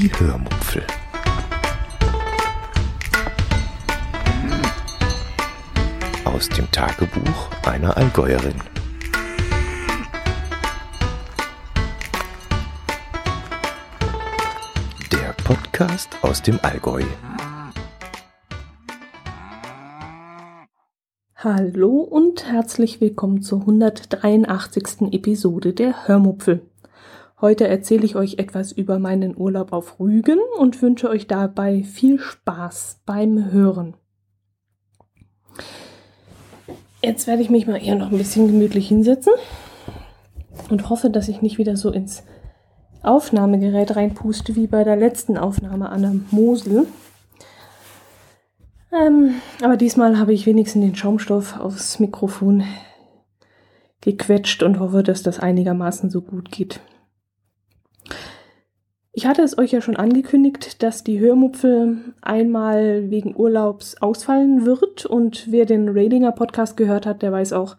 Die Hörmupfel. Aus dem Tagebuch einer Allgäuerin. Der Podcast aus dem Allgäu. Hallo und herzlich willkommen zur 183. Episode der Hörmupfel. Heute erzähle ich euch etwas über meinen Urlaub auf Rügen und wünsche euch dabei viel Spaß beim Hören. Jetzt werde ich mich mal eher noch ein bisschen gemütlich hinsetzen und hoffe, dass ich nicht wieder so ins Aufnahmegerät reinpuste wie bei der letzten Aufnahme an der Mosel. Ähm, aber diesmal habe ich wenigstens den Schaumstoff aufs Mikrofon gequetscht und hoffe, dass das einigermaßen so gut geht. Ich hatte es euch ja schon angekündigt, dass die Hörmupfel einmal wegen Urlaubs ausfallen wird und wer den Radinger Podcast gehört hat, der weiß auch,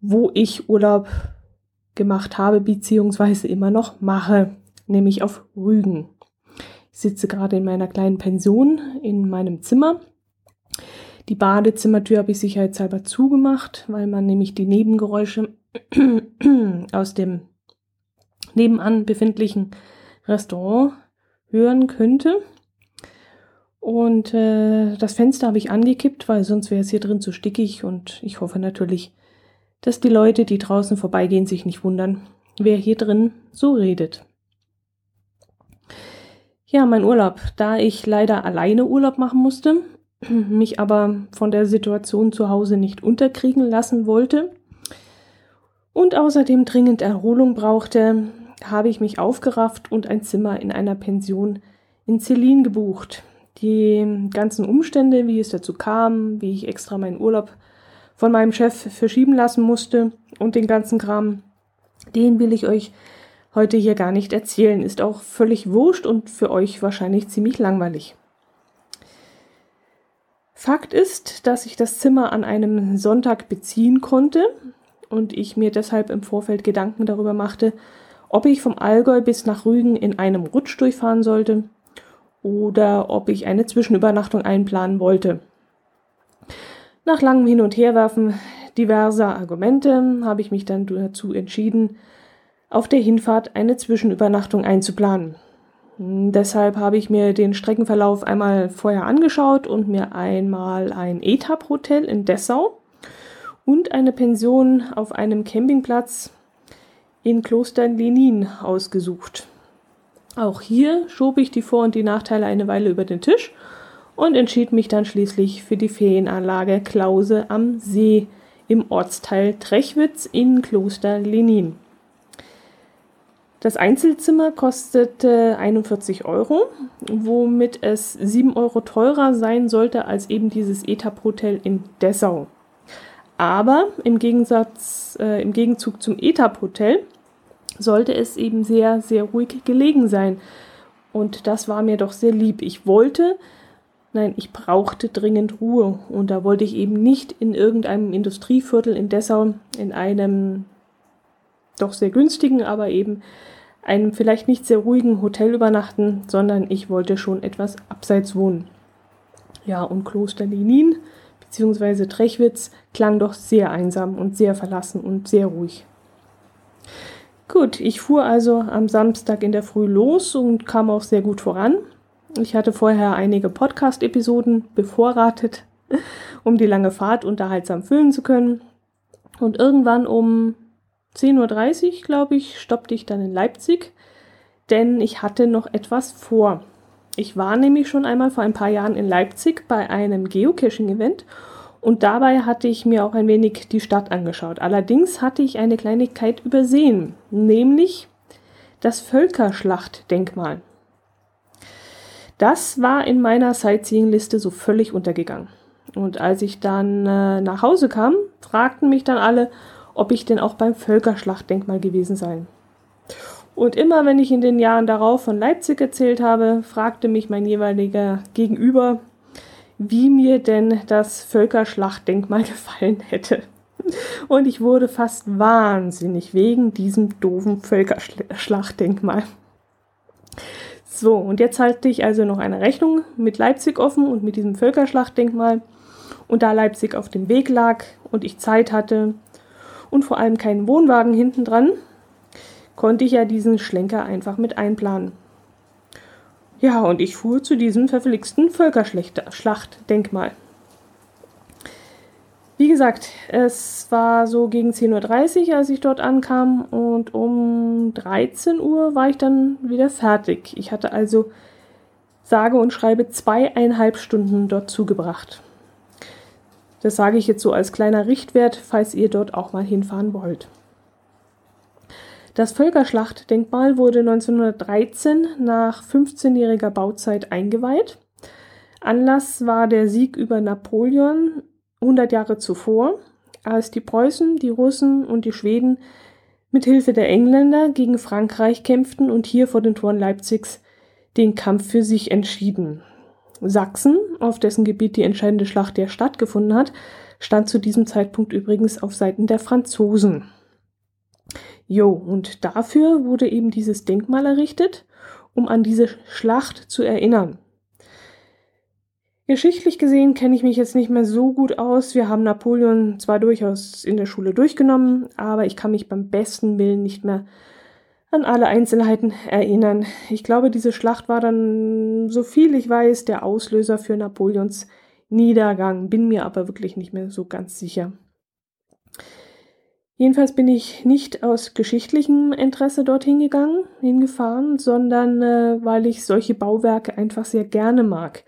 wo ich Urlaub gemacht habe, beziehungsweise immer noch mache, nämlich auf Rügen. Ich sitze gerade in meiner kleinen Pension in meinem Zimmer. Die Badezimmertür habe ich sicherheitshalber zugemacht, weil man nämlich die Nebengeräusche aus dem nebenan befindlichen Restaurant hören könnte. Und äh, das Fenster habe ich angekippt, weil sonst wäre es hier drin zu stickig. Und ich hoffe natürlich, dass die Leute, die draußen vorbeigehen, sich nicht wundern, wer hier drin so redet. Ja, mein Urlaub. Da ich leider alleine Urlaub machen musste, mich aber von der Situation zu Hause nicht unterkriegen lassen wollte und außerdem dringend Erholung brauchte, habe ich mich aufgerafft und ein Zimmer in einer Pension in Celine gebucht. Die ganzen Umstände, wie es dazu kam, wie ich extra meinen Urlaub von meinem Chef verschieben lassen musste und den ganzen Kram, den will ich euch heute hier gar nicht erzählen. Ist auch völlig wurscht und für euch wahrscheinlich ziemlich langweilig. Fakt ist, dass ich das Zimmer an einem Sonntag beziehen konnte und ich mir deshalb im Vorfeld Gedanken darüber machte, ob ich vom Allgäu bis nach Rügen in einem Rutsch durchfahren sollte oder ob ich eine Zwischenübernachtung einplanen wollte. Nach langem Hin- und Herwerfen diverser Argumente habe ich mich dann dazu entschieden, auf der Hinfahrt eine Zwischenübernachtung einzuplanen. Deshalb habe ich mir den Streckenverlauf einmal vorher angeschaut und mir einmal ein Etap-Hotel in Dessau und eine Pension auf einem Campingplatz in Kloster Lenin ausgesucht. Auch hier schob ich die Vor- und die Nachteile eine Weile über den Tisch und entschied mich dann schließlich für die Ferienanlage Klause am See im Ortsteil Trechwitz in Kloster Lenin. Das Einzelzimmer kostete 41 Euro, womit es 7 Euro teurer sein sollte als eben dieses Etap-Hotel in Dessau. Aber im Gegensatz, äh, im Gegenzug zum Etap-Hotel sollte es eben sehr, sehr ruhig gelegen sein. Und das war mir doch sehr lieb. Ich wollte, nein, ich brauchte dringend Ruhe. Und da wollte ich eben nicht in irgendeinem Industrieviertel in Dessau in einem doch sehr günstigen, aber eben einem vielleicht nicht sehr ruhigen Hotel übernachten, sondern ich wollte schon etwas abseits wohnen. Ja, und Kloster Lenin bzw. Trechwitz klang doch sehr einsam und sehr verlassen und sehr ruhig. Gut, ich fuhr also am Samstag in der Früh los und kam auch sehr gut voran. Ich hatte vorher einige Podcast-Episoden bevorratet, um die lange Fahrt unterhaltsam füllen zu können. Und irgendwann um 10.30 Uhr, glaube ich, stoppte ich dann in Leipzig, denn ich hatte noch etwas vor. Ich war nämlich schon einmal vor ein paar Jahren in Leipzig bei einem Geocaching-Event und dabei hatte ich mir auch ein wenig die Stadt angeschaut. Allerdings hatte ich eine Kleinigkeit übersehen, nämlich das Völkerschlachtdenkmal. Das war in meiner Sightseeing-Liste so völlig untergegangen. Und als ich dann äh, nach Hause kam, fragten mich dann alle, ob ich denn auch beim Völkerschlachtdenkmal gewesen sei. Und immer wenn ich in den Jahren darauf von Leipzig erzählt habe, fragte mich mein jeweiliger Gegenüber, wie mir denn das Völkerschlachtdenkmal gefallen hätte. Und ich wurde fast wahnsinnig wegen diesem doofen Völkerschlachtdenkmal. So, und jetzt halte ich also noch eine Rechnung mit Leipzig offen und mit diesem Völkerschlachtdenkmal. Und da Leipzig auf dem Weg lag und ich Zeit hatte und vor allem keinen Wohnwagen hinten dran, konnte ich ja diesen Schlenker einfach mit einplanen. Ja, und ich fuhr zu diesem verflixten Völkerschlachtdenkmal. Wie gesagt, es war so gegen 10.30 Uhr, als ich dort ankam und um 13 Uhr war ich dann wieder fertig. Ich hatte also sage und schreibe zweieinhalb Stunden dort zugebracht. Das sage ich jetzt so als kleiner Richtwert, falls ihr dort auch mal hinfahren wollt. Das Völkerschlachtdenkmal wurde 1913 nach 15-jähriger Bauzeit eingeweiht. Anlass war der Sieg über Napoleon 100 Jahre zuvor, als die Preußen, die Russen und die Schweden mit Hilfe der Engländer gegen Frankreich kämpften und hier vor den Toren Leipzigs den Kampf für sich entschieden. Sachsen, auf dessen Gebiet die entscheidende Schlacht ja stattgefunden hat, stand zu diesem Zeitpunkt übrigens auf Seiten der Franzosen. Jo, und dafür wurde eben dieses Denkmal errichtet, um an diese Schlacht zu erinnern. Geschichtlich gesehen kenne ich mich jetzt nicht mehr so gut aus. Wir haben Napoleon zwar durchaus in der Schule durchgenommen, aber ich kann mich beim besten Willen nicht mehr an alle Einzelheiten erinnern. Ich glaube, diese Schlacht war dann, so viel ich weiß, der Auslöser für Napoleons Niedergang, bin mir aber wirklich nicht mehr so ganz sicher. Jedenfalls bin ich nicht aus geschichtlichem Interesse dorthin gegangen, hingefahren, sondern äh, weil ich solche Bauwerke einfach sehr gerne mag.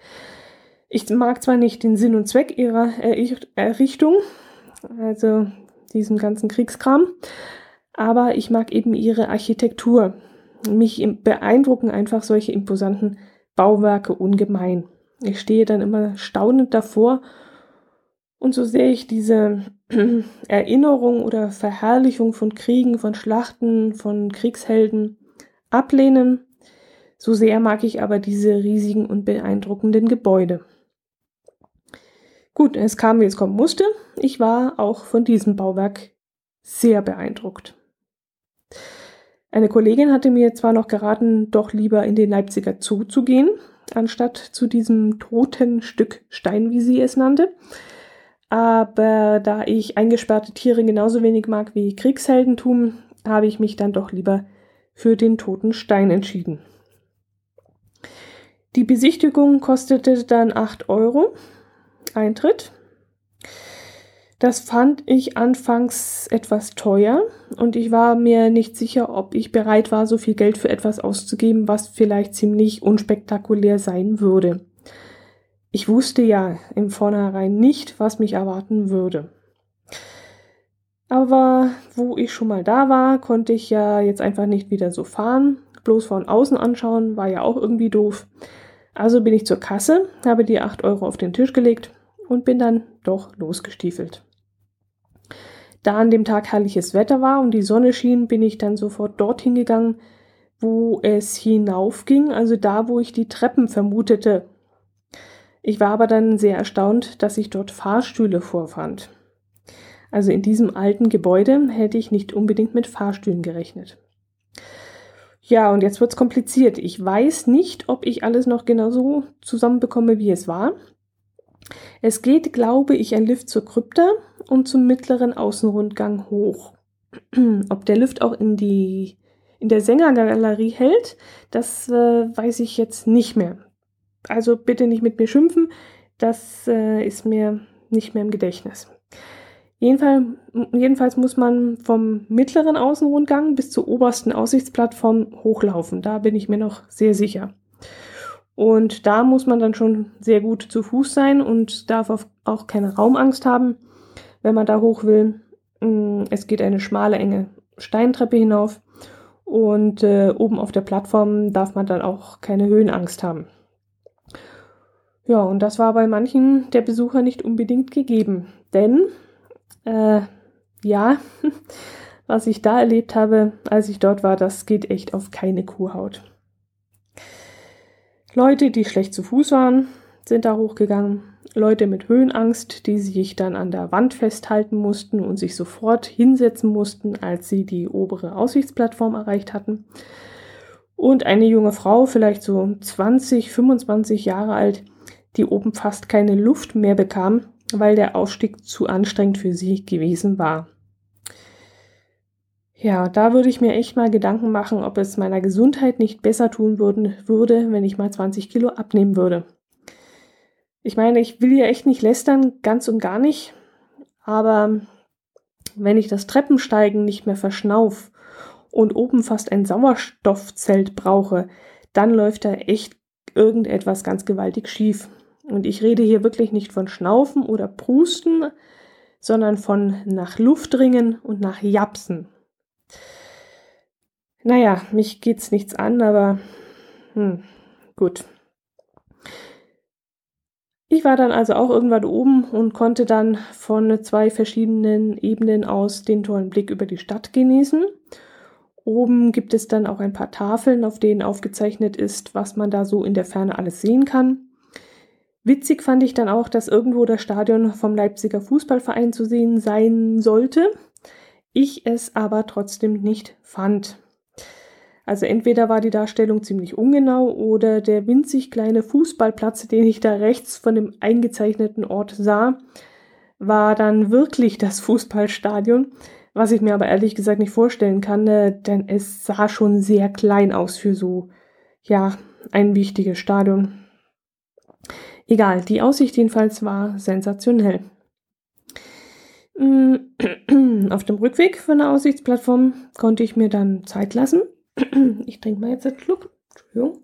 Ich mag zwar nicht den Sinn und Zweck ihrer Errichtung, also diesem ganzen Kriegskram, aber ich mag eben ihre Architektur. Mich beeindrucken einfach solche imposanten Bauwerke ungemein. Ich stehe dann immer staunend davor und so sehr ich diese Erinnerung oder Verherrlichung von Kriegen, von Schlachten, von Kriegshelden ablehnen, so sehr mag ich aber diese riesigen und beeindruckenden Gebäude. Gut, es kam, wie es kommen musste. Ich war auch von diesem Bauwerk sehr beeindruckt. Eine Kollegin hatte mir zwar noch geraten, doch lieber in den Leipziger Zoo zu gehen, anstatt zu diesem toten Stück Stein, wie sie es nannte. Aber da ich eingesperrte Tiere genauso wenig mag wie Kriegsheldentum, habe ich mich dann doch lieber für den toten Stein entschieden. Die Besichtigung kostete dann 8 Euro Eintritt. Das fand ich anfangs etwas teuer und ich war mir nicht sicher, ob ich bereit war, so viel Geld für etwas auszugeben, was vielleicht ziemlich unspektakulär sein würde. Ich wusste ja im Vornherein nicht, was mich erwarten würde. Aber wo ich schon mal da war, konnte ich ja jetzt einfach nicht wieder so fahren. Bloß von außen anschauen war ja auch irgendwie doof. Also bin ich zur Kasse, habe die 8 Euro auf den Tisch gelegt und bin dann doch losgestiefelt. Da an dem Tag herrliches Wetter war und die Sonne schien, bin ich dann sofort dorthin gegangen, wo es hinaufging, also da, wo ich die Treppen vermutete. Ich war aber dann sehr erstaunt, dass ich dort Fahrstühle vorfand. Also in diesem alten Gebäude hätte ich nicht unbedingt mit Fahrstühlen gerechnet. Ja, und jetzt wird's kompliziert. Ich weiß nicht, ob ich alles noch genauso zusammenbekomme, wie es war. Es geht, glaube ich, ein Lift zur Krypta und zum mittleren Außenrundgang hoch. Ob der Lift auch in die in der Sängergalerie hält, das äh, weiß ich jetzt nicht mehr. Also bitte nicht mit mir schimpfen, das äh, ist mir nicht mehr im Gedächtnis. Jedenfalls, jedenfalls muss man vom mittleren Außenrundgang bis zur obersten Aussichtsplattform hochlaufen. Da bin ich mir noch sehr sicher. Und da muss man dann schon sehr gut zu Fuß sein und darf auch keine Raumangst haben, wenn man da hoch will. Mm, es geht eine schmale, enge Steintreppe hinauf und äh, oben auf der Plattform darf man dann auch keine Höhenangst haben. Ja, und das war bei manchen der Besucher nicht unbedingt gegeben, denn äh, ja, was ich da erlebt habe, als ich dort war, das geht echt auf keine Kuhhaut. Leute, die schlecht zu Fuß waren, sind da hochgegangen. Leute mit Höhenangst, die sich dann an der Wand festhalten mussten und sich sofort hinsetzen mussten, als sie die obere Aussichtsplattform erreicht hatten. und eine junge Frau, vielleicht so 20, 25 Jahre alt, die oben fast keine Luft mehr bekam, weil der Aufstieg zu anstrengend für sie gewesen war. Ja, da würde ich mir echt mal Gedanken machen, ob es meiner Gesundheit nicht besser tun würden, würde, wenn ich mal 20 Kilo abnehmen würde. Ich meine, ich will ja echt nicht lästern, ganz und gar nicht, aber wenn ich das Treppensteigen nicht mehr verschnauf und oben fast ein Sauerstoffzelt brauche, dann läuft da echt irgendetwas ganz gewaltig schief. Und ich rede hier wirklich nicht von Schnaufen oder Prusten, sondern von nach Luft ringen und nach Japsen. Naja, mich geht's nichts an, aber hm, gut. Ich war dann also auch irgendwann oben und konnte dann von zwei verschiedenen Ebenen aus den tollen Blick über die Stadt genießen. Oben gibt es dann auch ein paar Tafeln, auf denen aufgezeichnet ist, was man da so in der Ferne alles sehen kann. Witzig fand ich dann auch, dass irgendwo das Stadion vom Leipziger Fußballverein zu sehen sein sollte. Ich es aber trotzdem nicht fand. Also entweder war die Darstellung ziemlich ungenau oder der winzig kleine Fußballplatz, den ich da rechts von dem eingezeichneten Ort sah, war dann wirklich das Fußballstadion, was ich mir aber ehrlich gesagt nicht vorstellen kann, äh, denn es sah schon sehr klein aus für so, ja, ein wichtiges Stadion. Egal, die Aussicht jedenfalls war sensationell. Mm, auf dem Rückweg von der Aussichtsplattform konnte ich mir dann Zeit lassen. Ich trinke mal jetzt einen Schluck. Entschuldigung.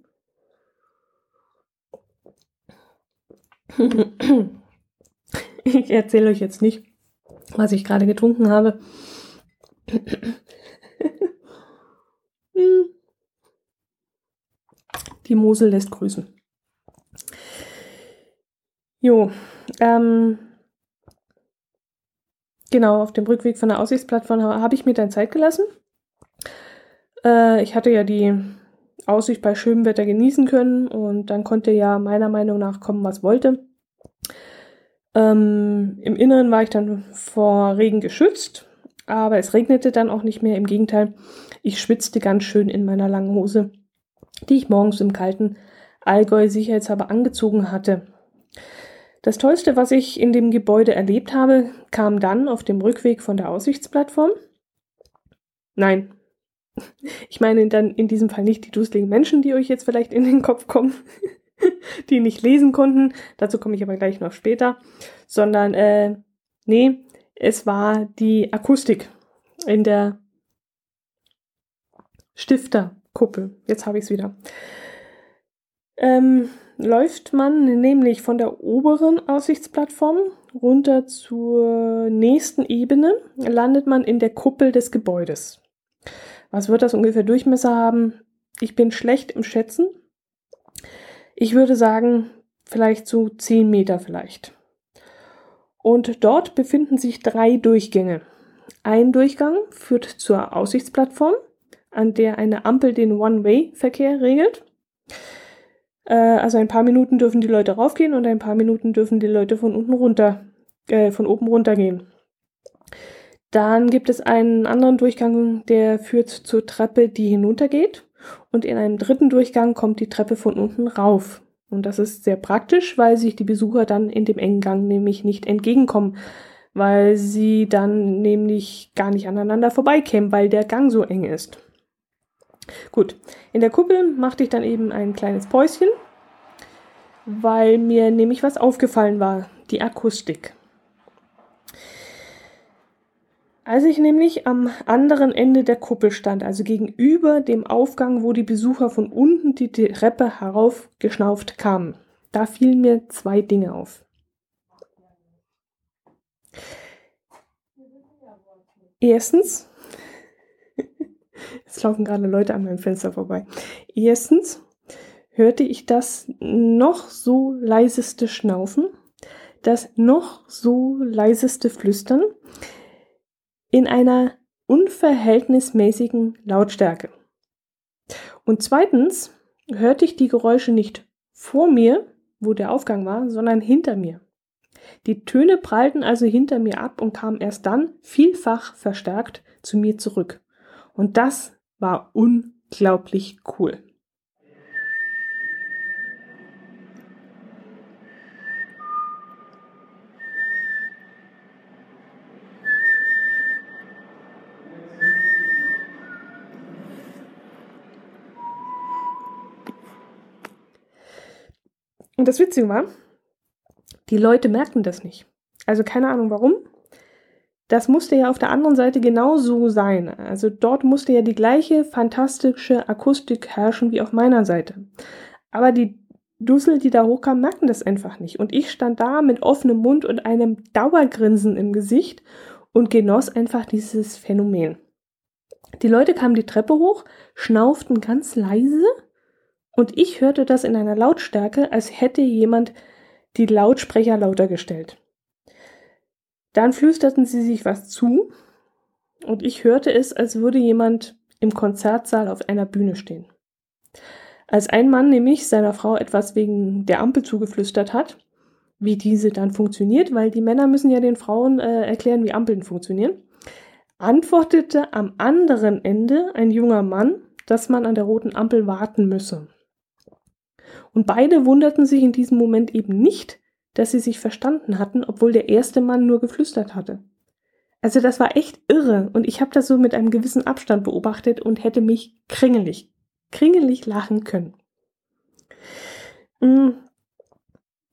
Ich erzähle euch jetzt nicht, was ich gerade getrunken habe. Die Mosel lässt grüßen. Jo, ähm, genau, auf dem Rückweg von der Aussichtsplattform habe ich mir dann Zeit gelassen. Äh, ich hatte ja die Aussicht bei schönem Wetter genießen können und dann konnte ja meiner Meinung nach kommen, was wollte. Ähm, Im Inneren war ich dann vor Regen geschützt, aber es regnete dann auch nicht mehr. Im Gegenteil, ich schwitzte ganz schön in meiner langen Hose, die ich morgens im kalten Allgäu sicherheitshalber angezogen hatte. Das Tollste, was ich in dem Gebäude erlebt habe, kam dann auf dem Rückweg von der Aussichtsplattform. Nein, ich meine dann in diesem Fall nicht die dusseligen Menschen, die euch jetzt vielleicht in den Kopf kommen, die nicht lesen konnten. Dazu komme ich aber gleich noch später. Sondern, äh, nee, es war die Akustik in der Stifterkuppel. Jetzt habe ich es wieder. Ähm, läuft man nämlich von der oberen Aussichtsplattform runter zur nächsten Ebene, landet man in der Kuppel des Gebäudes. Was wird das ungefähr Durchmesser haben? Ich bin schlecht im Schätzen. Ich würde sagen, vielleicht so 10 Meter vielleicht. Und dort befinden sich drei Durchgänge. Ein Durchgang führt zur Aussichtsplattform, an der eine Ampel den One-Way-Verkehr regelt. Äh, also ein paar Minuten dürfen die Leute raufgehen und ein paar Minuten dürfen die Leute von unten runter, äh, von oben runter gehen. Dann gibt es einen anderen Durchgang, der führt zur Treppe, die hinuntergeht. Und in einem dritten Durchgang kommt die Treppe von unten rauf. Und das ist sehr praktisch, weil sich die Besucher dann in dem engen Gang nämlich nicht entgegenkommen, weil sie dann nämlich gar nicht aneinander vorbeikämen, weil der Gang so eng ist. Gut, in der Kuppel machte ich dann eben ein kleines Päuschen, weil mir nämlich was aufgefallen war, die Akustik. Als ich nämlich am anderen Ende der Kuppel stand, also gegenüber dem Aufgang, wo die Besucher von unten die Treppe heraufgeschnauft kamen, da fielen mir zwei Dinge auf. Erstens, laufen gerade Leute an meinem Fenster vorbei. Erstens hörte ich das noch so leiseste Schnaufen, das noch so leiseste Flüstern, in einer unverhältnismäßigen Lautstärke. Und zweitens hörte ich die Geräusche nicht vor mir, wo der Aufgang war, sondern hinter mir. Die Töne prallten also hinter mir ab und kamen erst dann vielfach verstärkt zu mir zurück. Und das war unglaublich cool. Und das Witzige war, die Leute merken das nicht. Also keine Ahnung warum. Das musste ja auf der anderen Seite genauso sein. Also dort musste ja die gleiche fantastische Akustik herrschen wie auf meiner Seite. Aber die Dussel, die da hochkamen, merkten das einfach nicht. Und ich stand da mit offenem Mund und einem Dauergrinsen im Gesicht und genoss einfach dieses Phänomen. Die Leute kamen die Treppe hoch, schnauften ganz leise und ich hörte das in einer Lautstärke, als hätte jemand die Lautsprecher lauter gestellt. Dann flüsterten sie sich was zu und ich hörte es, als würde jemand im Konzertsaal auf einer Bühne stehen. Als ein Mann nämlich seiner Frau etwas wegen der Ampel zugeflüstert hat, wie diese dann funktioniert, weil die Männer müssen ja den Frauen äh, erklären, wie Ampeln funktionieren, antwortete am anderen Ende ein junger Mann, dass man an der roten Ampel warten müsse. Und beide wunderten sich in diesem Moment eben nicht, dass sie sich verstanden hatten, obwohl der erste Mann nur geflüstert hatte. Also das war echt irre und ich habe das so mit einem gewissen Abstand beobachtet und hätte mich kringelig, kringelig lachen können. Mhm.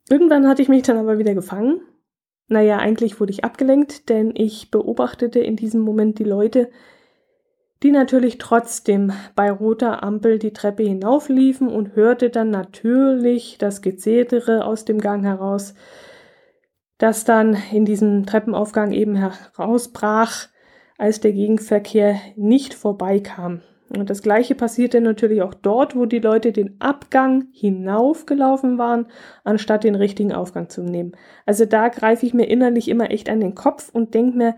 Irgendwann hatte ich mich dann aber wieder gefangen. Naja, eigentlich wurde ich abgelenkt, denn ich beobachtete in diesem Moment die Leute, die natürlich trotzdem bei roter Ampel die Treppe hinaufliefen und hörte dann natürlich das Gezetere aus dem Gang heraus, das dann in diesem Treppenaufgang eben herausbrach, als der Gegenverkehr nicht vorbeikam. Und das gleiche passierte natürlich auch dort, wo die Leute den Abgang hinaufgelaufen waren, anstatt den richtigen Aufgang zu nehmen. Also da greife ich mir innerlich immer echt an den Kopf und denke mir,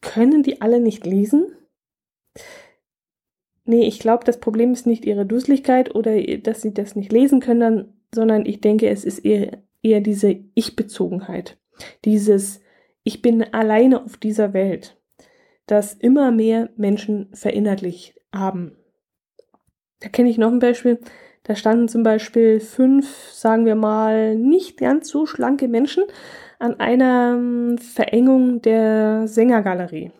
können die alle nicht lesen? Nee, ich glaube, das Problem ist nicht ihre Dusseligkeit oder dass sie das nicht lesen können, sondern ich denke, es ist eher, eher diese Ich-Bezogenheit. Dieses Ich bin alleine auf dieser Welt, das immer mehr Menschen verinnerlicht haben. Da kenne ich noch ein Beispiel. Da standen zum Beispiel fünf, sagen wir mal, nicht ganz so schlanke Menschen an einer ähm, Verengung der Sängergalerie.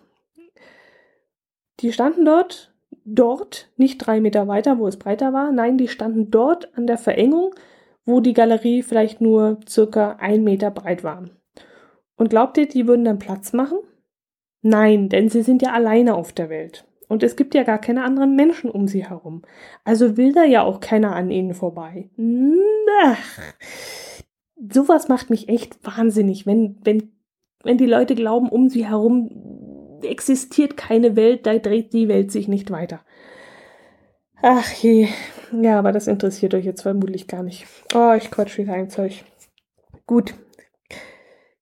Die standen dort dort, nicht drei Meter weiter, wo es breiter war. Nein, die standen dort an der Verengung, wo die Galerie vielleicht nur circa ein Meter breit war. Und glaubt ihr, die würden dann Platz machen? Nein, denn sie sind ja alleine auf der Welt. Und es gibt ja gar keine anderen Menschen um sie herum. Also will da ja auch keiner an ihnen vorbei. Ach, sowas macht mich echt wahnsinnig, wenn, wenn, wenn die Leute glauben, um sie herum existiert keine Welt, da dreht die Welt sich nicht weiter. Ach je. Ja, aber das interessiert euch jetzt vermutlich gar nicht. Oh, ich quatsch wieder ein Zeug. Gut.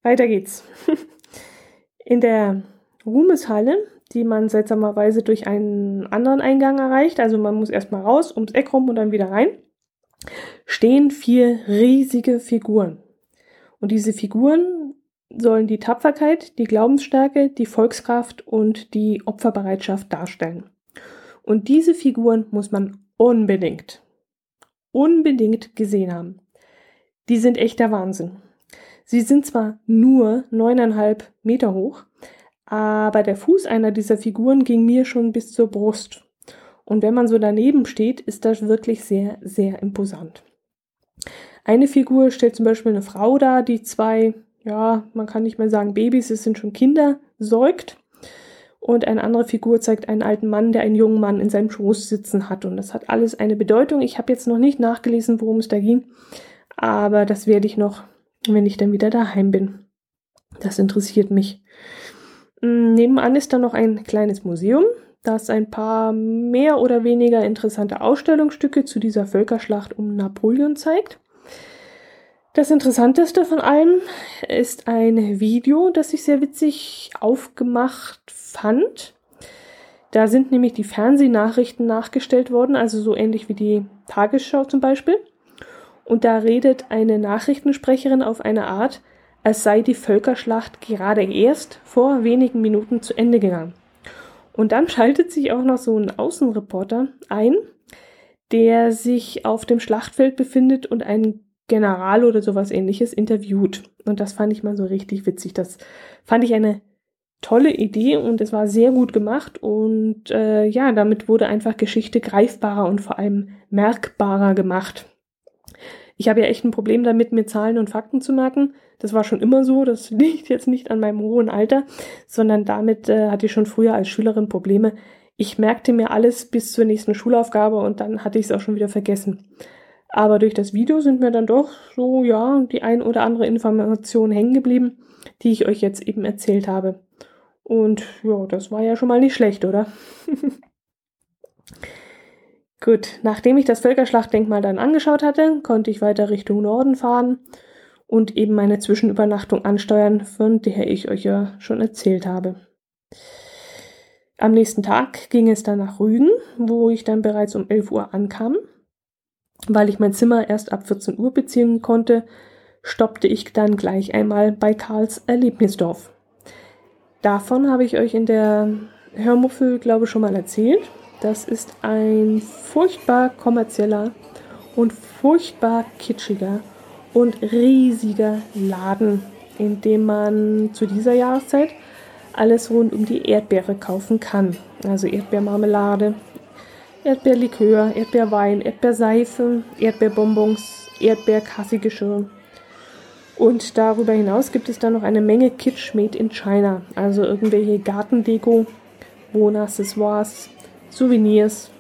Weiter geht's. In der Ruhmeshalle, die man seltsamerweise durch einen anderen Eingang erreicht, also man muss erstmal raus, ums Eck rum und dann wieder rein, stehen vier riesige Figuren. Und diese Figuren sollen die Tapferkeit, die Glaubensstärke, die Volkskraft und die Opferbereitschaft darstellen. Und diese Figuren muss man unbedingt, unbedingt gesehen haben. Die sind echter Wahnsinn. Sie sind zwar nur neuneinhalb Meter hoch, aber der Fuß einer dieser Figuren ging mir schon bis zur Brust. Und wenn man so daneben steht, ist das wirklich sehr, sehr imposant. Eine Figur stellt zum Beispiel eine Frau dar, die zwei ja, man kann nicht mehr sagen Babys, es sind schon Kinder, säugt. Und eine andere Figur zeigt einen alten Mann, der einen jungen Mann in seinem Schoß sitzen hat. Und das hat alles eine Bedeutung. Ich habe jetzt noch nicht nachgelesen, worum es da ging. Aber das werde ich noch, wenn ich dann wieder daheim bin. Das interessiert mich. Hm, nebenan ist da noch ein kleines Museum, das ein paar mehr oder weniger interessante Ausstellungsstücke zu dieser Völkerschlacht um Napoleon zeigt. Das Interessanteste von allem ist ein Video, das ich sehr witzig aufgemacht fand. Da sind nämlich die Fernsehnachrichten nachgestellt worden, also so ähnlich wie die Tagesschau zum Beispiel. Und da redet eine Nachrichtensprecherin auf eine Art, als sei die Völkerschlacht gerade erst vor wenigen Minuten zu Ende gegangen. Und dann schaltet sich auch noch so ein Außenreporter ein, der sich auf dem Schlachtfeld befindet und einen General oder sowas ähnliches interviewt. Und das fand ich mal so richtig witzig. Das fand ich eine tolle Idee und es war sehr gut gemacht. Und äh, ja, damit wurde einfach Geschichte greifbarer und vor allem merkbarer gemacht. Ich habe ja echt ein Problem damit, mir Zahlen und Fakten zu merken. Das war schon immer so. Das liegt jetzt nicht an meinem hohen Alter, sondern damit äh, hatte ich schon früher als Schülerin Probleme. Ich merkte mir alles bis zur nächsten Schulaufgabe und dann hatte ich es auch schon wieder vergessen. Aber durch das Video sind mir dann doch so, ja, die ein oder andere Information hängen geblieben, die ich euch jetzt eben erzählt habe. Und ja, das war ja schon mal nicht schlecht, oder? Gut, nachdem ich das Völkerschlachtdenkmal dann angeschaut hatte, konnte ich weiter Richtung Norden fahren und eben meine Zwischenübernachtung ansteuern, von der ich euch ja schon erzählt habe. Am nächsten Tag ging es dann nach Rügen, wo ich dann bereits um 11 Uhr ankam. Weil ich mein Zimmer erst ab 14 Uhr beziehen konnte, stoppte ich dann gleich einmal bei Karls Erlebnisdorf. Davon habe ich euch in der Hörmuffel, glaube ich, schon mal erzählt. Das ist ein furchtbar kommerzieller und furchtbar kitschiger und riesiger Laden, in dem man zu dieser Jahreszeit alles rund um die Erdbeere kaufen kann. Also Erdbeermarmelade, Erdbeerlikör, Erdbeerwein, Erdbeerseife, Erdbeerbonbons, Erdbeerkaffeegeschirr. Und darüber hinaus gibt es dann noch eine Menge Kitsch made in China, also irgendwelche Gartendeko, Wohnaccessoires, Souvenirs.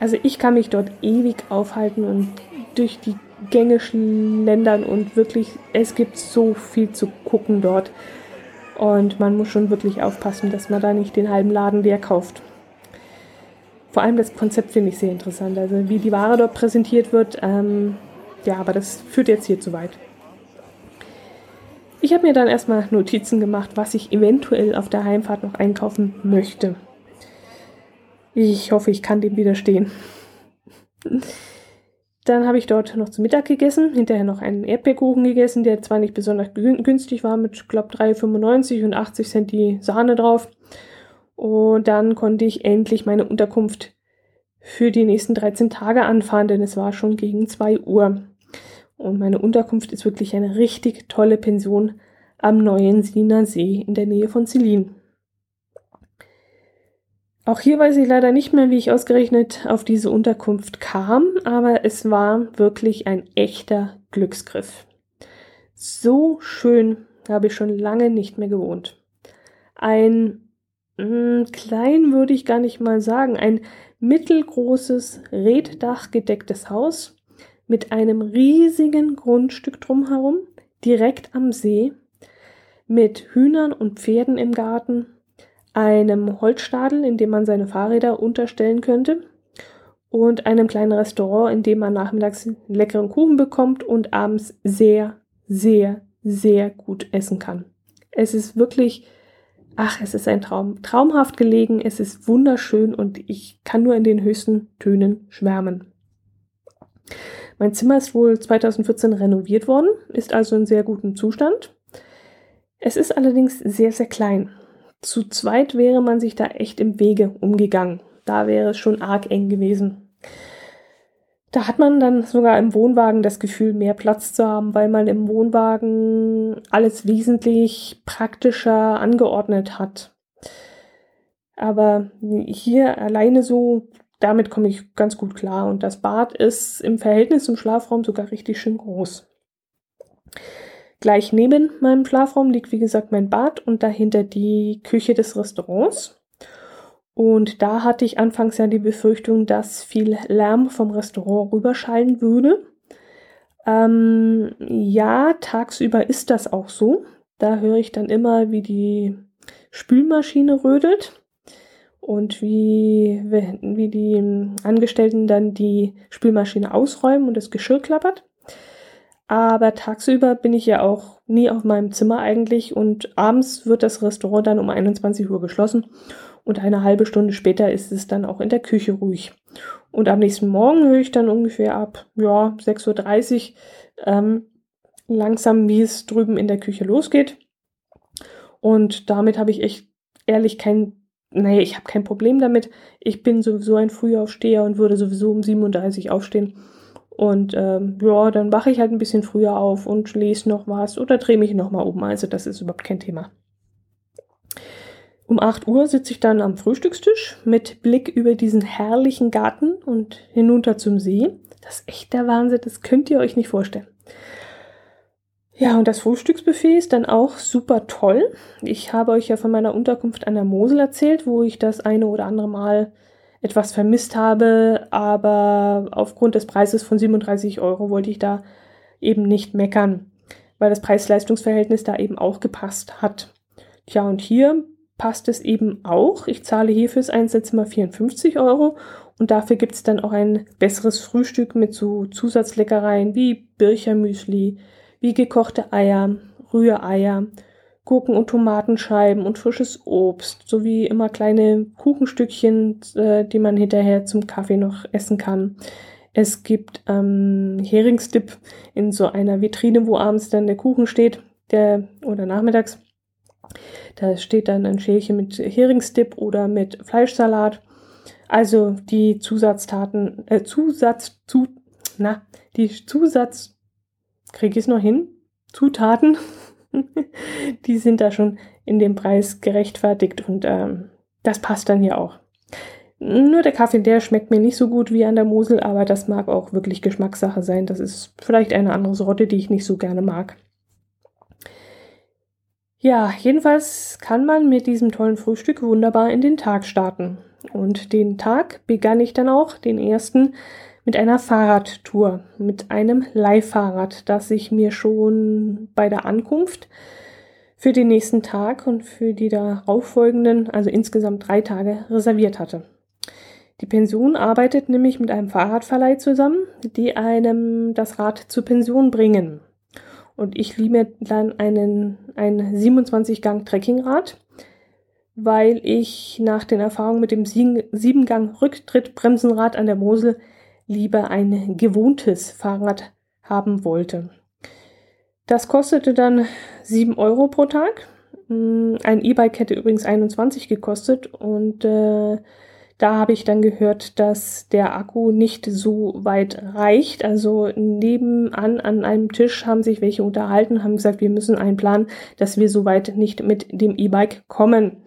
Also ich kann mich dort ewig aufhalten und durch die Gänge schlendern und wirklich, es gibt so viel zu gucken dort. Und man muss schon wirklich aufpassen, dass man da nicht den halben Laden leer kauft. Vor allem das Konzept finde ich sehr interessant. Also wie die Ware dort präsentiert wird. Ähm, ja, aber das führt jetzt hier zu weit. Ich habe mir dann erstmal Notizen gemacht, was ich eventuell auf der Heimfahrt noch einkaufen möchte. Ich hoffe, ich kann dem widerstehen. Dann habe ich dort noch zu Mittag gegessen, hinterher noch einen Erdbeerkuchen gegessen, der zwar nicht besonders günstig war, mit, glaube 3,95 und 80 Cent die Sahne drauf. Und dann konnte ich endlich meine Unterkunft für die nächsten 13 Tage anfahren, denn es war schon gegen 2 Uhr. Und meine Unterkunft ist wirklich eine richtig tolle Pension am neuen Siener See in der Nähe von Zelin. Auch hier weiß ich leider nicht mehr, wie ich ausgerechnet auf diese Unterkunft kam, aber es war wirklich ein echter Glücksgriff. So schön habe ich schon lange nicht mehr gewohnt. Ein klein würde ich gar nicht mal sagen, ein mittelgroßes, reddachgedecktes Haus mit einem riesigen Grundstück drumherum, direkt am See, mit Hühnern und Pferden im Garten, einem Holzstadel, in dem man seine Fahrräder unterstellen könnte, und einem kleinen Restaurant, in dem man nachmittags leckeren Kuchen bekommt und abends sehr, sehr, sehr gut essen kann. Es ist wirklich Ach, es ist ein Traum. Traumhaft gelegen, es ist wunderschön und ich kann nur in den höchsten Tönen schwärmen. Mein Zimmer ist wohl 2014 renoviert worden, ist also in sehr gutem Zustand. Es ist allerdings sehr, sehr klein. Zu zweit wäre man sich da echt im Wege umgegangen. Da wäre es schon arg eng gewesen. Da hat man dann sogar im Wohnwagen das Gefühl, mehr Platz zu haben, weil man im Wohnwagen alles wesentlich praktischer angeordnet hat. Aber hier alleine so, damit komme ich ganz gut klar. Und das Bad ist im Verhältnis zum Schlafraum sogar richtig schön groß. Gleich neben meinem Schlafraum liegt, wie gesagt, mein Bad und dahinter die Küche des Restaurants. Und da hatte ich anfangs ja die Befürchtung, dass viel Lärm vom Restaurant rüberschallen würde. Ähm, ja, tagsüber ist das auch so. Da höre ich dann immer, wie die Spülmaschine rödelt und wie, wie die Angestellten dann die Spülmaschine ausräumen und das Geschirr klappert. Aber tagsüber bin ich ja auch nie auf meinem Zimmer eigentlich und abends wird das Restaurant dann um 21 Uhr geschlossen und eine halbe Stunde später ist es dann auch in der Küche ruhig. Und am nächsten Morgen höre ich dann ungefähr ab, ja, 6.30 Uhr ähm, langsam, wie es drüben in der Küche losgeht. Und damit habe ich echt ehrlich kein naja, ich habe kein Problem damit. Ich bin sowieso ein Frühaufsteher und würde sowieso um 37 aufstehen. Und ähm, ja, dann wache ich halt ein bisschen früher auf und lese noch was oder drehe mich nochmal um. Also das ist überhaupt kein Thema. Um 8 Uhr sitze ich dann am Frühstückstisch mit Blick über diesen herrlichen Garten und hinunter zum See. Das ist echt der Wahnsinn, das könnt ihr euch nicht vorstellen. Ja, und das Frühstücksbuffet ist dann auch super toll. Ich habe euch ja von meiner Unterkunft an der Mosel erzählt, wo ich das eine oder andere Mal etwas vermisst habe, aber aufgrund des Preises von 37 Euro wollte ich da eben nicht meckern, weil das Preis-Leistungs-Verhältnis da eben auch gepasst hat. Tja, und hier passt es eben auch. Ich zahle hier fürs Einzelzimmer 54 Euro und dafür gibt es dann auch ein besseres Frühstück mit so Zusatzleckereien wie Birchermüsli, wie gekochte Eier, Rühreier, Gurken- und Tomatenscheiben und frisches Obst, sowie immer kleine Kuchenstückchen, äh, die man hinterher zum Kaffee noch essen kann. Es gibt ähm, Heringsdip in so einer Vitrine, wo abends dann der Kuchen steht, der oder nachmittags. Da steht dann ein Schälchen mit Heringsdip oder mit Fleischsalat. Also die Zusatztaten, äh, Zusatz, zu, na, die Zusatz kriege ich es noch hin? Zutaten, die sind da schon in dem Preis gerechtfertigt und ähm, das passt dann hier auch. Nur der Kaffee, der schmeckt mir nicht so gut wie an der Mosel, aber das mag auch wirklich Geschmackssache sein. Das ist vielleicht eine andere Sorte, die ich nicht so gerne mag. Ja, jedenfalls kann man mit diesem tollen Frühstück wunderbar in den Tag starten. Und den Tag begann ich dann auch, den ersten, mit einer Fahrradtour, mit einem Leihfahrrad, das ich mir schon bei der Ankunft für den nächsten Tag und für die darauffolgenden, also insgesamt drei Tage, reserviert hatte. Die Pension arbeitet nämlich mit einem Fahrradverleih zusammen, die einem das Rad zur Pension bringen. Und ich liebe dann einen, ein 27-Gang-Trekkingrad, weil ich nach den Erfahrungen mit dem 7-Gang-Rücktrittbremsenrad an der Mosel lieber ein gewohntes Fahrrad haben wollte. Das kostete dann 7 Euro pro Tag. Mm, ein E-Bike hätte übrigens 21 gekostet und äh, da habe ich dann gehört, dass der Akku nicht so weit reicht. Also nebenan an einem Tisch haben sich welche unterhalten, haben gesagt, wir müssen einplanen, dass wir so weit nicht mit dem E-Bike kommen.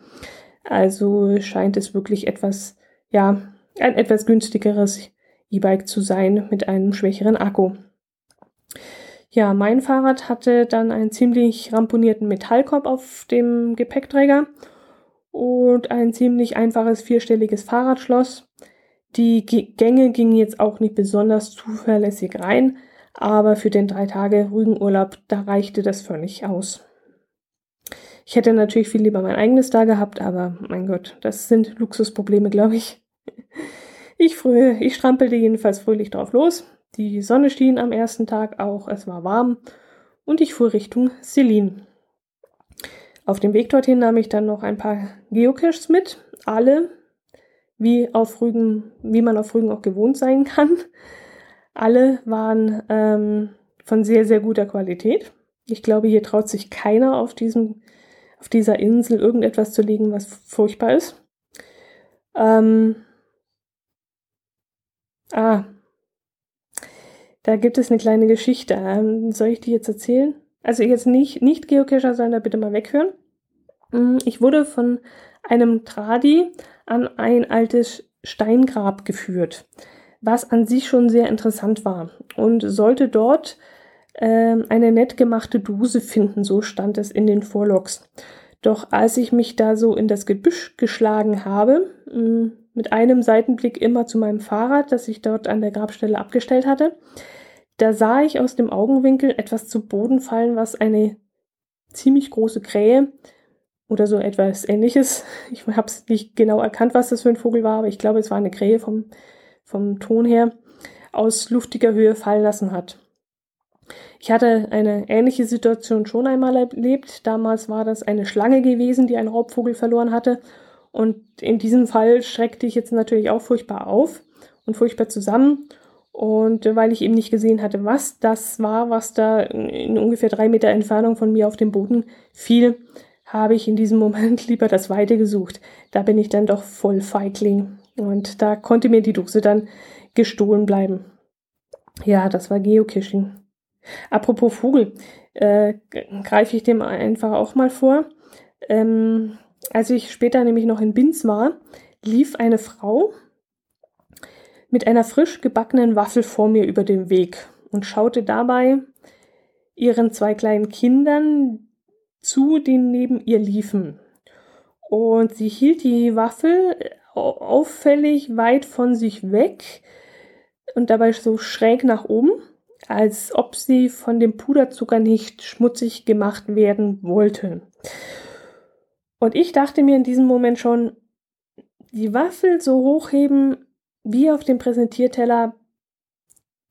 Also scheint es wirklich etwas, ja, ein etwas günstigeres E-Bike zu sein mit einem schwächeren Akku. Ja, mein Fahrrad hatte dann einen ziemlich ramponierten Metallkorb auf dem Gepäckträger und ein ziemlich einfaches vierstelliges Fahrradschloss. Die Gänge gingen jetzt auch nicht besonders zuverlässig rein, aber für den drei Tage Rügenurlaub, da reichte das völlig aus. Ich hätte natürlich viel lieber mein eigenes da gehabt, aber mein Gott, das sind Luxusprobleme, glaube ich. Ich, früh, ich strampelte jedenfalls fröhlich drauf los. Die Sonne schien am ersten Tag auch, es war warm und ich fuhr Richtung Selin. Auf dem Weg dorthin nahm ich dann noch ein paar Geocaches mit, alle, wie, auf Rügen, wie man auf Rügen auch gewohnt sein kann. Alle waren ähm, von sehr, sehr guter Qualität. Ich glaube, hier traut sich keiner auf, diesem, auf dieser Insel irgendetwas zu legen, was furchtbar ist. Ähm, Ah, da gibt es eine kleine Geschichte. Ähm, soll ich die jetzt erzählen? Also jetzt nicht, nicht Geocacher, sondern bitte mal weghören. Mm, ich wurde von einem Tradi an ein altes Steingrab geführt, was an sich schon sehr interessant war und sollte dort äh, eine nett gemachte Dose finden, so stand es in den Vorlogs. Doch als ich mich da so in das Gebüsch geschlagen habe, mm, mit einem Seitenblick immer zu meinem Fahrrad, das ich dort an der Grabstelle abgestellt hatte. Da sah ich aus dem Augenwinkel etwas zu Boden fallen, was eine ziemlich große Krähe oder so etwas ähnliches. Ich habe es nicht genau erkannt, was das für ein Vogel war, aber ich glaube, es war eine Krähe vom, vom Ton her, aus luftiger Höhe fallen lassen hat. Ich hatte eine ähnliche Situation schon einmal erlebt. Damals war das eine Schlange gewesen, die einen Raubvogel verloren hatte. Und in diesem Fall schreckte ich jetzt natürlich auch furchtbar auf und furchtbar zusammen. Und weil ich eben nicht gesehen hatte, was das war, was da in ungefähr drei Meter Entfernung von mir auf den Boden fiel, habe ich in diesem Moment lieber das Weite gesucht. Da bin ich dann doch voll Feigling. Und da konnte mir die Dose dann gestohlen bleiben. Ja, das war Geocaching. Apropos Vogel, äh, greife ich dem einfach auch mal vor. Ähm, als ich später nämlich noch in Binz war, lief eine Frau mit einer frisch gebackenen Waffel vor mir über den Weg und schaute dabei ihren zwei kleinen Kindern zu, die neben ihr liefen. Und sie hielt die Waffel auffällig weit von sich weg und dabei so schräg nach oben, als ob sie von dem Puderzucker nicht schmutzig gemacht werden wollte. Und ich dachte mir in diesem Moment schon, die Waffel so hochheben wie auf dem Präsentierteller,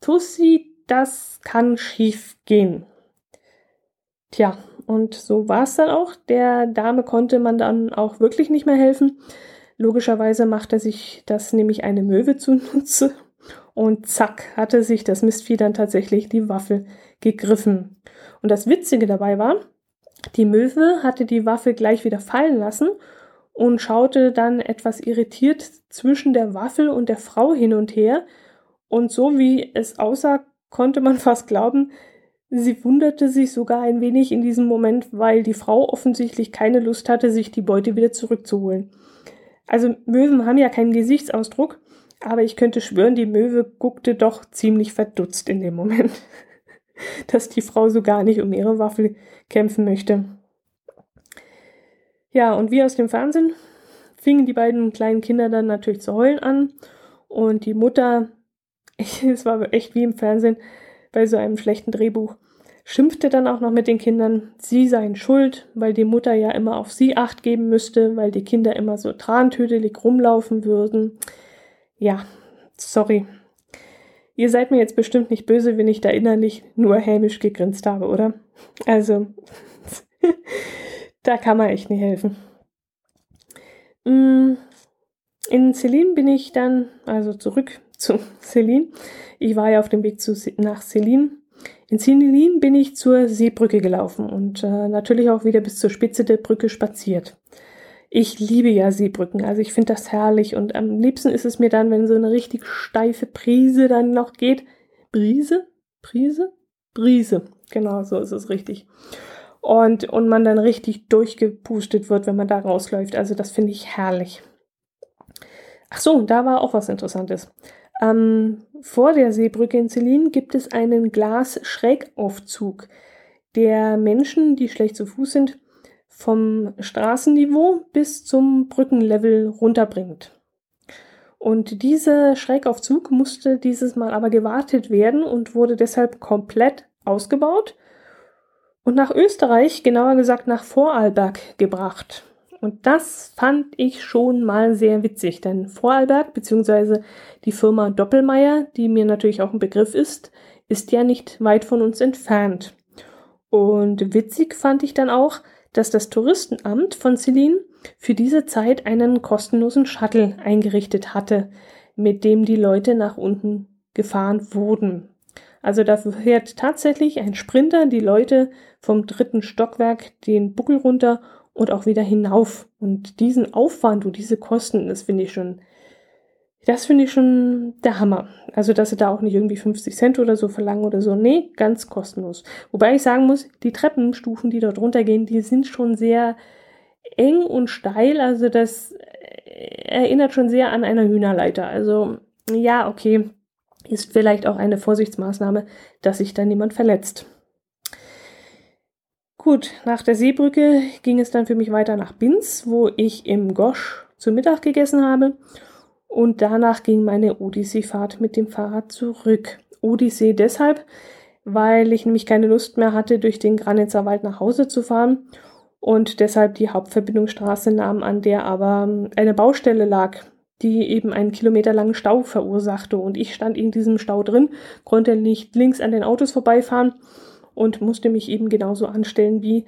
Tussi, das kann schief gehen. Tja, und so war es dann auch. Der Dame konnte man dann auch wirklich nicht mehr helfen. Logischerweise machte sich das nämlich eine Möwe zunutze und zack hatte sich das Mistvieh dann tatsächlich die Waffe gegriffen. Und das Witzige dabei war, die Möwe hatte die Waffe gleich wieder fallen lassen und schaute dann etwas irritiert zwischen der Waffel und der Frau hin und her. Und so wie es aussah, konnte man fast glauben, sie wunderte sich sogar ein wenig in diesem Moment, weil die Frau offensichtlich keine Lust hatte, sich die Beute wieder zurückzuholen. Also Möwen haben ja keinen Gesichtsausdruck, aber ich könnte schwören, die Möwe guckte doch ziemlich verdutzt in dem Moment, dass die Frau so gar nicht um ihre Waffel kämpfen möchte. Ja, und wie aus dem Fernsehen fingen die beiden kleinen Kinder dann natürlich zu heulen an und die Mutter, es war echt wie im Fernsehen bei so einem schlechten Drehbuch, schimpfte dann auch noch mit den Kindern, sie seien schuld, weil die Mutter ja immer auf sie acht geben müsste, weil die Kinder immer so trantödelig rumlaufen würden. Ja, sorry. Ihr seid mir jetzt bestimmt nicht böse, wenn ich da innerlich nur hämisch gegrinst habe, oder? Also, da kann man echt nicht helfen. Mm, in Celine bin ich dann, also zurück zu Celine. Ich war ja auf dem Weg zu, nach Celine in Sinilin bin ich zur Seebrücke gelaufen und äh, natürlich auch wieder bis zur Spitze der Brücke spaziert. Ich liebe ja Seebrücken, also ich finde das herrlich und am liebsten ist es mir dann, wenn so eine richtig steife Prise dann noch geht. Brise? Prise? Brise. Genau, so ist es richtig. Und, und man dann richtig durchgepustet wird, wenn man da rausläuft. Also das finde ich herrlich. Ach so, da war auch was Interessantes. Ähm, vor der Seebrücke in Celine gibt es einen Glasschrägaufzug, der Menschen, die schlecht zu Fuß sind, vom Straßenniveau bis zum Brückenlevel runterbringt. Und dieser Schrägaufzug musste dieses Mal aber gewartet werden und wurde deshalb komplett ausgebaut und nach Österreich, genauer gesagt nach Vorarlberg gebracht. Und das fand ich schon mal sehr witzig, denn Vorarlberg bzw. die Firma Doppelmeier, die mir natürlich auch ein Begriff ist, ist ja nicht weit von uns entfernt. Und witzig fand ich dann auch, dass das Touristenamt von Celine für diese Zeit einen kostenlosen Shuttle eingerichtet hatte, mit dem die Leute nach unten gefahren wurden. Also da fährt tatsächlich ein Sprinter die Leute vom dritten Stockwerk den Buckel runter und auch wieder hinauf. Und diesen Aufwand und diese Kosten, das finde ich schon, das finde ich schon der Hammer. Also, dass sie da auch nicht irgendwie 50 Cent oder so verlangen oder so. Nee, ganz kostenlos. Wobei ich sagen muss, die Treppenstufen, die dort runtergehen, die sind schon sehr eng und steil. Also, das erinnert schon sehr an eine Hühnerleiter. Also, ja, okay, ist vielleicht auch eine Vorsichtsmaßnahme, dass sich da niemand verletzt. Gut, nach der Seebrücke ging es dann für mich weiter nach Binz, wo ich im Gosch zu Mittag gegessen habe. Und danach ging meine Odyssee-Fahrt mit dem Fahrrad zurück. Odyssee deshalb, weil ich nämlich keine Lust mehr hatte, durch den Granitzer Wald nach Hause zu fahren und deshalb die Hauptverbindungsstraße nahm, an der aber eine Baustelle lag, die eben einen kilometerlangen Stau verursachte. Und ich stand in diesem Stau drin, konnte nicht links an den Autos vorbeifahren und musste mich eben genauso anstellen wie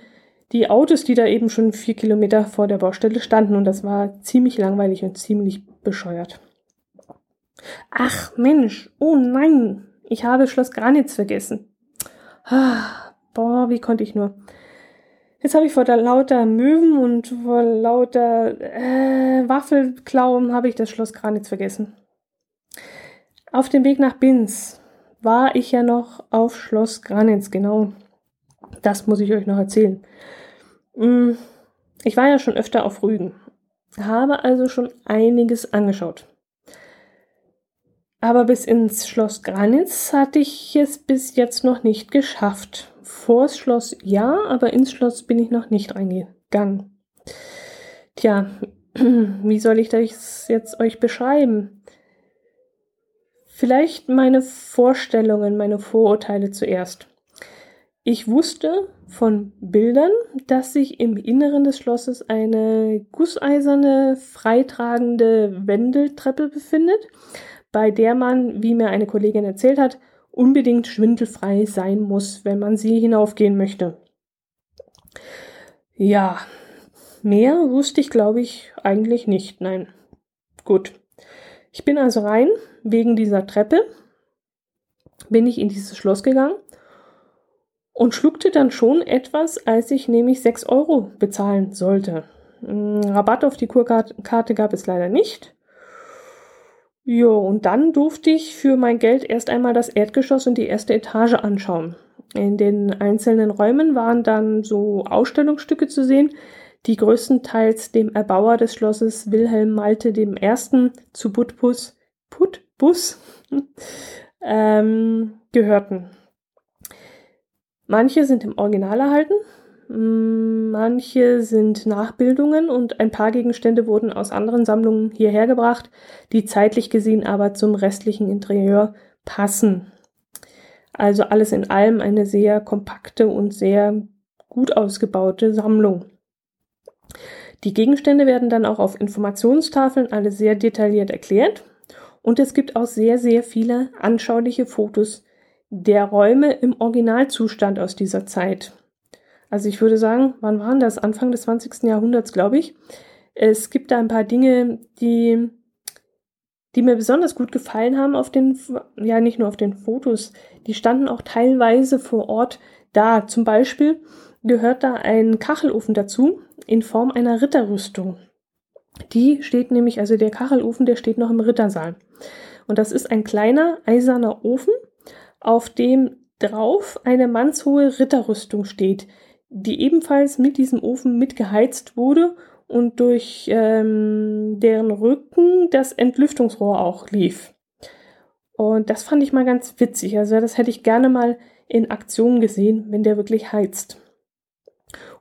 die Autos, die da eben schon vier Kilometer vor der Baustelle standen. Und das war ziemlich langweilig und ziemlich bescheuert. Ach Mensch, oh nein, ich habe Schloss Granitz vergessen. Ah, boah, wie konnte ich nur. Jetzt habe ich vor der lauter Möwen und vor lauter äh, Waffelklauen habe ich das Schloss Granitz vergessen. Auf dem Weg nach Binz war ich ja noch auf Schloss Granitz, genau. Das muss ich euch noch erzählen. Mm, ich war ja schon öfter auf Rügen, habe also schon einiges angeschaut. Aber bis ins Schloss Granitz hatte ich es bis jetzt noch nicht geschafft. Vors Schloss ja, aber ins Schloss bin ich noch nicht reingegangen. Tja, wie soll ich das jetzt euch beschreiben? Vielleicht meine Vorstellungen, meine Vorurteile zuerst. Ich wusste von Bildern, dass sich im Inneren des Schlosses eine gusseiserne, freitragende Wendeltreppe befindet, bei der man, wie mir eine Kollegin erzählt hat, unbedingt schwindelfrei sein muss, wenn man sie hinaufgehen möchte. Ja, mehr wusste ich, glaube ich, eigentlich nicht. Nein. Gut. Ich bin also rein, wegen dieser Treppe, bin ich in dieses Schloss gegangen und schluckte dann schon etwas, als ich nämlich 6 Euro bezahlen sollte. Hm, Rabatt auf die Kurkarte gab es leider nicht. Jo, und dann durfte ich für mein Geld erst einmal das Erdgeschoss und die erste Etage anschauen. In den einzelnen Räumen waren dann so Ausstellungsstücke zu sehen, die größtenteils dem Erbauer des Schlosses Wilhelm Malte I. zu Putbus, Putbus ähm, gehörten. Manche sind im Original erhalten, Manche sind Nachbildungen und ein paar Gegenstände wurden aus anderen Sammlungen hierher gebracht, die zeitlich gesehen aber zum restlichen Interieur passen. Also alles in allem eine sehr kompakte und sehr gut ausgebaute Sammlung. Die Gegenstände werden dann auch auf Informationstafeln alle sehr detailliert erklärt und es gibt auch sehr, sehr viele anschauliche Fotos der Räume im Originalzustand aus dieser Zeit. Also ich würde sagen, wann waren das? Anfang des 20. Jahrhunderts, glaube ich. Es gibt da ein paar Dinge, die, die mir besonders gut gefallen haben auf den, ja nicht nur auf den Fotos, die standen auch teilweise vor Ort da. Zum Beispiel gehört da ein Kachelofen dazu in Form einer Ritterrüstung. Die steht nämlich, also der Kachelofen, der steht noch im Rittersaal. Und das ist ein kleiner eiserner Ofen, auf dem drauf eine mannshohe Ritterrüstung steht, die ebenfalls mit diesem Ofen mitgeheizt wurde und durch ähm, deren Rücken das Entlüftungsrohr auch lief. Und das fand ich mal ganz witzig. Also das hätte ich gerne mal in Aktion gesehen, wenn der wirklich heizt.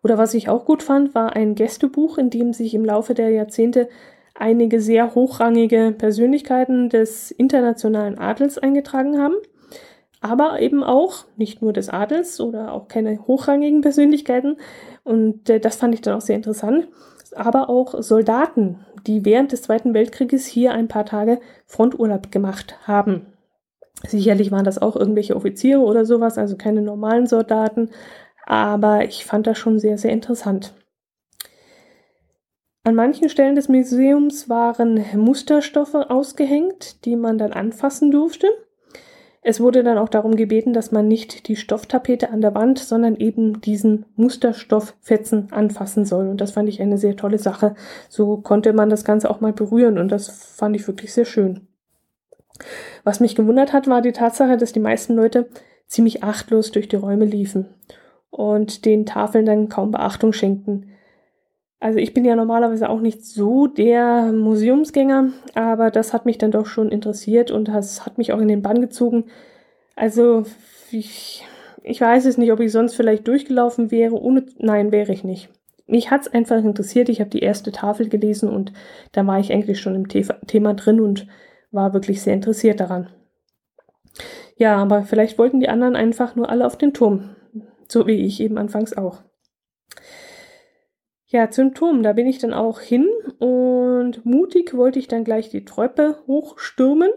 Oder was ich auch gut fand, war ein Gästebuch, in dem sich im Laufe der Jahrzehnte einige sehr hochrangige Persönlichkeiten des internationalen Adels eingetragen haben aber eben auch nicht nur des Adels oder auch keine hochrangigen Persönlichkeiten. Und äh, das fand ich dann auch sehr interessant. Aber auch Soldaten, die während des Zweiten Weltkrieges hier ein paar Tage Fronturlaub gemacht haben. Sicherlich waren das auch irgendwelche Offiziere oder sowas, also keine normalen Soldaten. Aber ich fand das schon sehr, sehr interessant. An manchen Stellen des Museums waren Musterstoffe ausgehängt, die man dann anfassen durfte. Es wurde dann auch darum gebeten, dass man nicht die Stofftapete an der Wand, sondern eben diesen Musterstofffetzen anfassen soll. Und das fand ich eine sehr tolle Sache. So konnte man das Ganze auch mal berühren und das fand ich wirklich sehr schön. Was mich gewundert hat, war die Tatsache, dass die meisten Leute ziemlich achtlos durch die Räume liefen und den Tafeln dann kaum Beachtung schenkten. Also ich bin ja normalerweise auch nicht so der Museumsgänger, aber das hat mich dann doch schon interessiert und das hat mich auch in den Bann gezogen. Also ich, ich weiß es nicht, ob ich sonst vielleicht durchgelaufen wäre. Ohne, nein, wäre ich nicht. Mich hat es einfach interessiert. Ich habe die erste Tafel gelesen und da war ich eigentlich schon im Thema drin und war wirklich sehr interessiert daran. Ja, aber vielleicht wollten die anderen einfach nur alle auf den Turm. So wie ich eben anfangs auch. Ja, Turm, da bin ich dann auch hin und mutig wollte ich dann gleich die Treppe hochstürmen.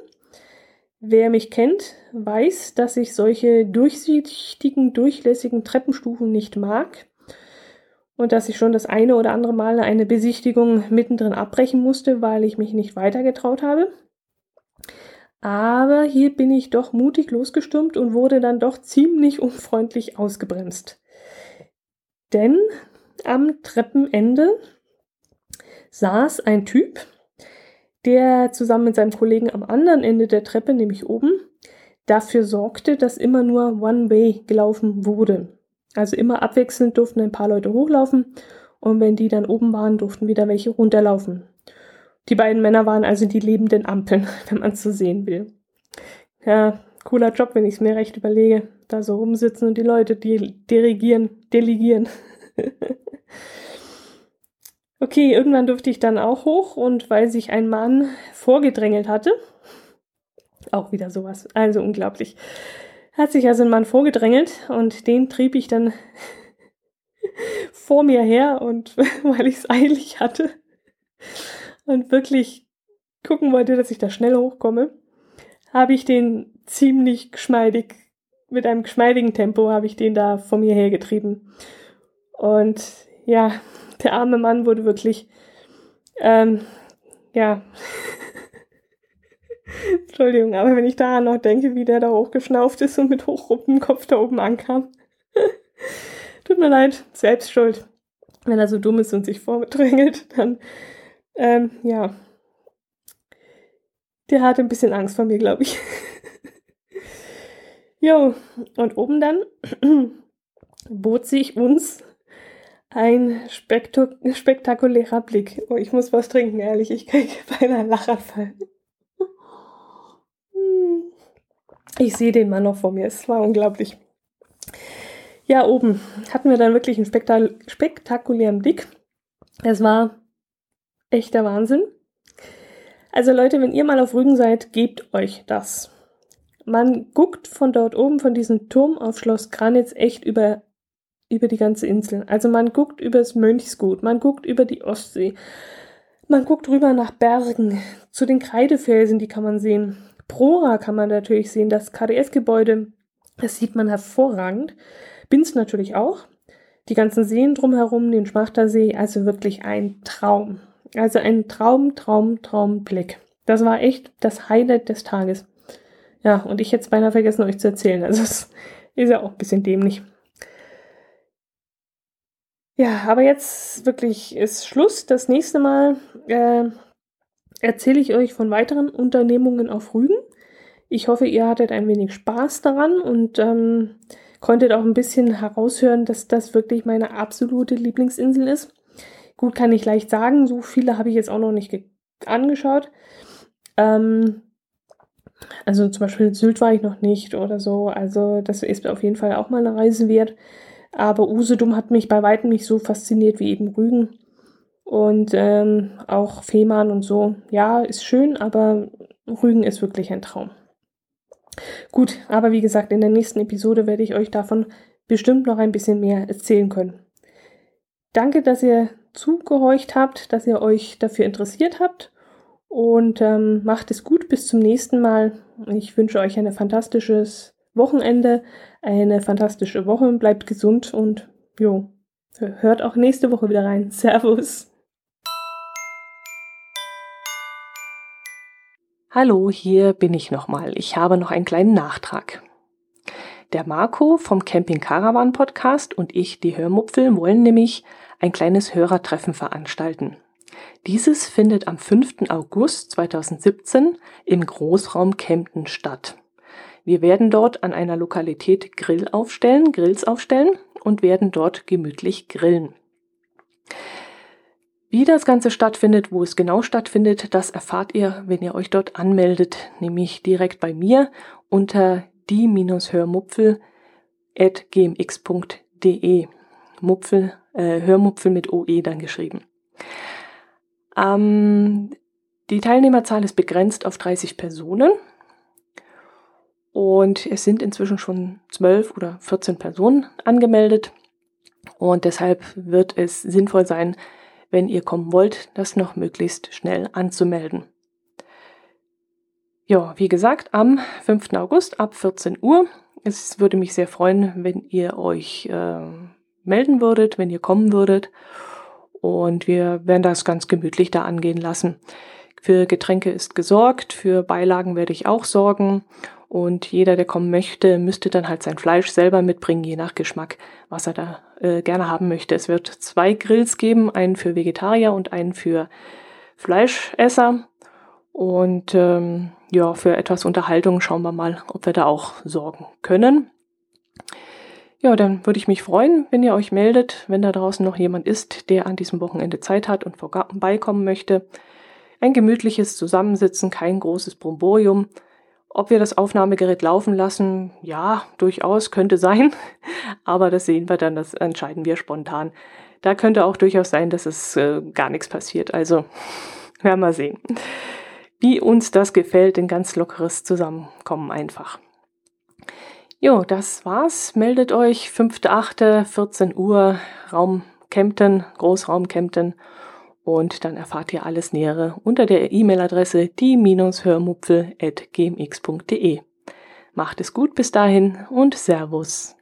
Wer mich kennt, weiß, dass ich solche durchsichtigen, durchlässigen Treppenstufen nicht mag und dass ich schon das eine oder andere Mal eine Besichtigung mittendrin abbrechen musste, weil ich mich nicht weitergetraut habe. Aber hier bin ich doch mutig losgestürmt und wurde dann doch ziemlich unfreundlich ausgebremst. Denn am Treppenende saß ein Typ, der zusammen mit seinem Kollegen am anderen Ende der Treppe, nämlich oben, dafür sorgte, dass immer nur One-Way gelaufen wurde. Also immer abwechselnd durften ein paar Leute hochlaufen und wenn die dann oben waren, durften wieder welche runterlaufen. Die beiden Männer waren also die lebenden Ampeln, wenn man es so sehen will. Ja, cooler Job, wenn ich es mir recht überlege. Da so rumsitzen und die Leute dirigieren, delegieren. okay, irgendwann durfte ich dann auch hoch und weil sich ein Mann vorgedrängelt hatte, auch wieder sowas, also unglaublich, hat sich also ein Mann vorgedrängelt und den trieb ich dann vor mir her und weil ich es eilig hatte und wirklich gucken wollte, dass ich da schnell hochkomme, habe ich den ziemlich geschmeidig, mit einem geschmeidigen Tempo habe ich den da vor mir hergetrieben. Und ja, der arme Mann wurde wirklich, ähm, ja, Entschuldigung, aber wenn ich daran noch denke, wie der da hochgeschnauft ist und mit hochruppendem Kopf da oben ankam. Tut mir leid, selbst schuld. Wenn er so dumm ist und sich vordrängelt, dann, ähm, ja. Der hatte ein bisschen Angst vor mir, glaube ich. jo, und oben dann bot sich uns ein spektak spektakulärer Blick. Oh, ich muss was trinken, ehrlich. Ich kriege beinahe Lachanfall. Hm. Ich sehe den Mann noch vor mir. Es war unglaublich. Ja, oben hatten wir dann wirklich einen spektak spektakulären Blick. Es war echter Wahnsinn. Also Leute, wenn ihr mal auf Rügen seid, gebt euch das. Man guckt von dort oben, von diesem Turm auf Schloss Granitz echt über, über die ganze Insel. Also man guckt übers Mönchsgut, man guckt über die Ostsee, man guckt rüber nach Bergen, zu den Kreidefelsen, die kann man sehen. Prora kann man natürlich sehen, das KDS-Gebäude, das sieht man hervorragend. Binz natürlich auch. Die ganzen Seen drumherum, den Schmachtersee, also wirklich ein Traum. Also ein Traum, Traum, Traumblick. Das war echt das Highlight des Tages. Ja, und ich hätte es beinahe vergessen, euch zu erzählen. Also es ist ja auch ein bisschen dämlich. Ja, aber jetzt wirklich ist Schluss. Das nächste Mal äh, erzähle ich euch von weiteren Unternehmungen auf Rügen. Ich hoffe, ihr hattet ein wenig Spaß daran und ähm, konntet auch ein bisschen heraushören, dass das wirklich meine absolute Lieblingsinsel ist. Gut, kann ich leicht sagen, so viele habe ich jetzt auch noch nicht angeschaut. Ähm, also zum Beispiel Sylt war ich noch nicht oder so. Also das ist auf jeden Fall auch mal eine Reise wert. Aber Usedom hat mich bei weitem nicht so fasziniert wie eben Rügen. Und ähm, auch Fehmarn und so. Ja, ist schön, aber Rügen ist wirklich ein Traum. Gut, aber wie gesagt, in der nächsten Episode werde ich euch davon bestimmt noch ein bisschen mehr erzählen können. Danke, dass ihr zugehorcht habt, dass ihr euch dafür interessiert habt und ähm, macht es gut bis zum nächsten Mal. Ich wünsche euch ein fantastisches Wochenende, eine fantastische Woche, bleibt gesund und jo, hört auch nächste Woche wieder rein. Servus. Hallo, hier bin ich nochmal. Ich habe noch einen kleinen Nachtrag. Der Marco vom Camping Caravan Podcast und ich, die Hörmupfel, wollen nämlich ein kleines Hörertreffen veranstalten. Dieses findet am 5. August 2017 im Großraum Kempten statt. Wir werden dort an einer Lokalität Grill aufstellen, Grills aufstellen und werden dort gemütlich grillen. Wie das Ganze stattfindet, wo es genau stattfindet, das erfahrt ihr, wenn ihr euch dort anmeldet, nämlich direkt bei mir unter die-hörmupfel.gmx.de. Mupfel, äh, Hörmupfel mit OE dann geschrieben. Ähm, die Teilnehmerzahl ist begrenzt auf 30 Personen. Und es sind inzwischen schon 12 oder 14 Personen angemeldet. Und deshalb wird es sinnvoll sein, wenn ihr kommen wollt, das noch möglichst schnell anzumelden. Ja, wie gesagt, am 5. August ab 14 Uhr. Es würde mich sehr freuen, wenn ihr euch äh, melden würdet, wenn ihr kommen würdet. Und wir werden das ganz gemütlich da angehen lassen. Für Getränke ist gesorgt, für Beilagen werde ich auch sorgen. Und jeder, der kommen möchte, müsste dann halt sein Fleisch selber mitbringen, je nach Geschmack, was er da äh, gerne haben möchte. Es wird zwei Grills geben, einen für Vegetarier und einen für Fleischesser. Und ähm, ja, für etwas Unterhaltung schauen wir mal, ob wir da auch sorgen können. Ja, dann würde ich mich freuen, wenn ihr euch meldet, wenn da draußen noch jemand ist, der an diesem Wochenende Zeit hat und vorbeikommen möchte. Ein gemütliches Zusammensitzen, kein großes Bromborium. Ob wir das Aufnahmegerät laufen lassen, ja, durchaus könnte sein. Aber das sehen wir dann, das entscheiden wir spontan. Da könnte auch durchaus sein, dass es äh, gar nichts passiert. Also, werden wir sehen. Wie uns das gefällt, ein ganz lockeres Zusammenkommen einfach. Jo, das war's. Meldet euch 5.8. 14 Uhr Raum Kempten, Großraum Kempten und dann erfahrt ihr alles Nähere unter der E-Mail-Adresse die-hörmupfel.gmx.de. Macht es gut bis dahin und Servus.